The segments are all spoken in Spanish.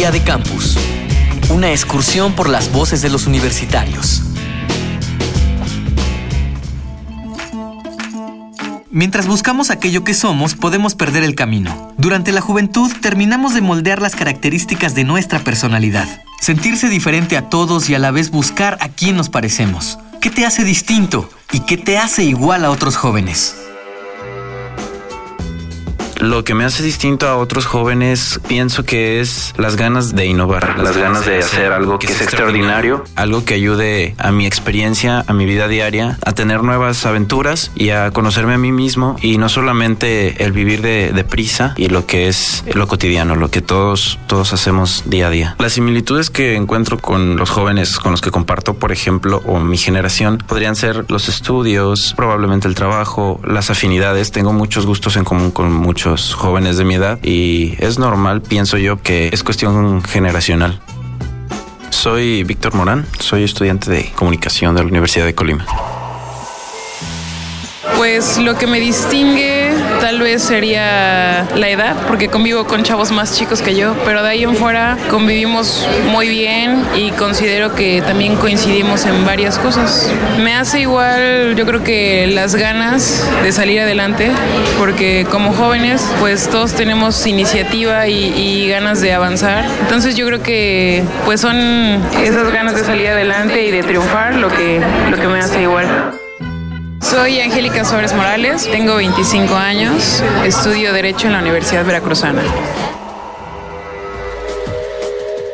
Día de Campus. Una excursión por las voces de los universitarios. Mientras buscamos aquello que somos, podemos perder el camino. Durante la juventud terminamos de moldear las características de nuestra personalidad. Sentirse diferente a todos y a la vez buscar a quién nos parecemos. ¿Qué te hace distinto y qué te hace igual a otros jóvenes? Lo que me hace distinto a otros jóvenes pienso que es las ganas de innovar, las ganas de hacer algo que es extraordinario, algo que ayude a mi experiencia, a mi vida diaria, a tener nuevas aventuras y a conocerme a mí mismo y no solamente el vivir de, prisa y lo que es lo cotidiano, lo que todos, todos hacemos día a día. Las similitudes que encuentro con los jóvenes con los que comparto, por ejemplo, o mi generación, podrían ser los estudios, probablemente el trabajo, las afinidades. Tengo muchos gustos en común con muchos jóvenes de mi edad y es normal, pienso yo, que es cuestión generacional. Soy Víctor Morán, soy estudiante de comunicación de la Universidad de Colima. Pues lo que me distingue tal vez sería la edad, porque convivo con chavos más chicos que yo, pero de ahí en fuera convivimos muy bien y considero que también coincidimos en varias cosas. Me hace igual, yo creo que las ganas de salir adelante, porque como jóvenes, pues todos tenemos iniciativa y, ganas de avanzar. Entonces yo creo que pues son esas ganas de salir adelante y de triunfar lo que, lo que me hace igual. Soy Angélica Suárez Morales, tengo 25 años, estudio Derecho en la Universidad Veracruzana.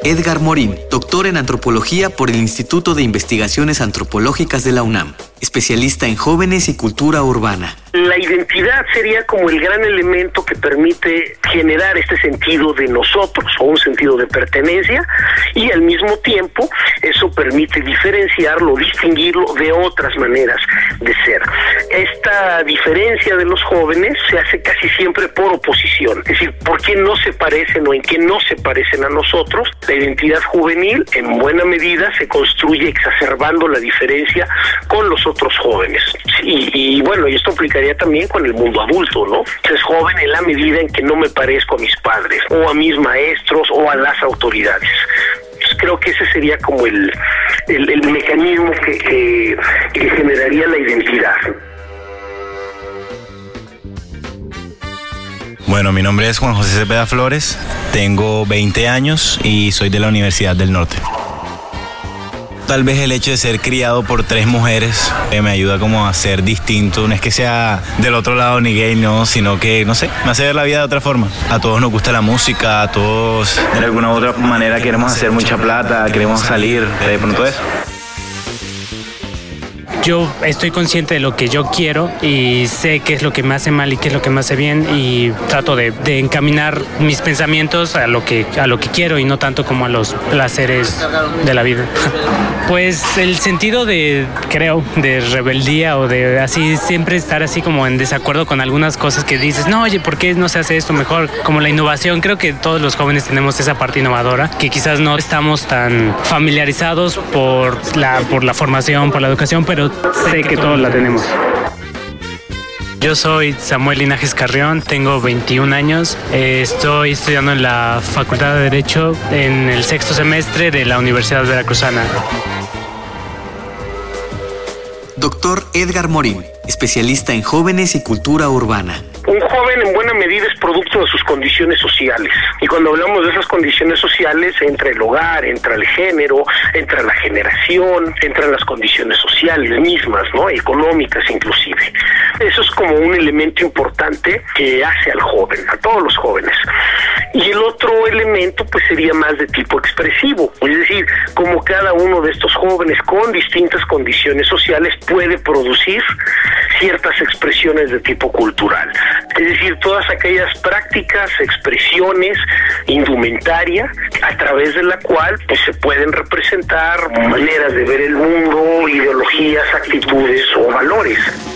Edgar Morín, doctor en antropología por el Instituto de Investigaciones Antropológicas de la UNAM, especialista en jóvenes y cultura urbana. La identidad sería como el gran elemento que permite generar este sentido de nosotros o un sentido de pertenencia y al mismo tiempo eso permite diferenciarlo, distinguirlo de otras maneras de ser. Esta diferencia de los jóvenes se hace casi siempre por oposición, es decir, ¿por qué no se parecen o en qué no se parecen a nosotros? La identidad juvenil en buena medida se construye exacerbando la diferencia con los otros jóvenes. Y, bueno, y esto aplicaría también con el mundo adulto, ¿no? Es joven en la medida en que no me parezco a mis padres o a mis maestros o a las autoridades creo que ese sería como el, el, mecanismo que, que, que generaría la identidad. Bueno, mi nombre es Juan José Cepeda Flores, tengo 20 años y soy de la Universidad del Norte. Tal vez el hecho de ser criado por tres mujeres eh, me ayuda como a ser distinto. No es que sea del otro lado ni gay, no, sino que, no sé, me hace ver la vida de otra forma. A todos nos gusta la música, a todos de alguna u otra manera queremos hacer mucha plata, queremos salir, de pronto eso yo estoy consciente de lo que yo quiero y sé qué es lo que me hace mal y qué es lo que me hace bien y trato de, encaminar mis pensamientos a lo, que, a lo que quiero y no tanto como a los placeres de la vida. Pues el sentido de, creo, de rebeldía o de así siempre estar así como en desacuerdo con algunas cosas que dices, no, oye, ¿por qué no se hace esto mejor? Como la innovación, creo que todos los jóvenes tenemos esa parte innovadora, que quizás no estamos tan familiarizados por la, por la formación, por la educación, pero sé que todos la tenemos. Yo soy Samuel Linajes Carrión, tengo 21 años, eh, estoy estudiando en la Facultad de Derecho en el sexto semestre de la Universidad Veracruzana. Doctor Edgar Morín, especialista en jóvenes y cultura urbana. Joven en buena medida es producto de sus condiciones sociales. Y cuando hablamos de esas condiciones sociales, entra el hogar, entra el género, entra la generación, entran las condiciones sociales mismas, ¿no? Económicas inclusive. Eso es como un elemento importante que hace al joven, a todos los jóvenes. Y el otro elemento pues sería más de tipo expresivo, es decir, como cada uno de estos jóvenes con distintas condiciones sociales puede producir ciertas expresiones de tipo cultural. Es decir, todas aquellas prácticas, expresiones, indumentaria, a través de la cual pues, se pueden representar maneras de ver el mundo, ideologías, actitudes o valores.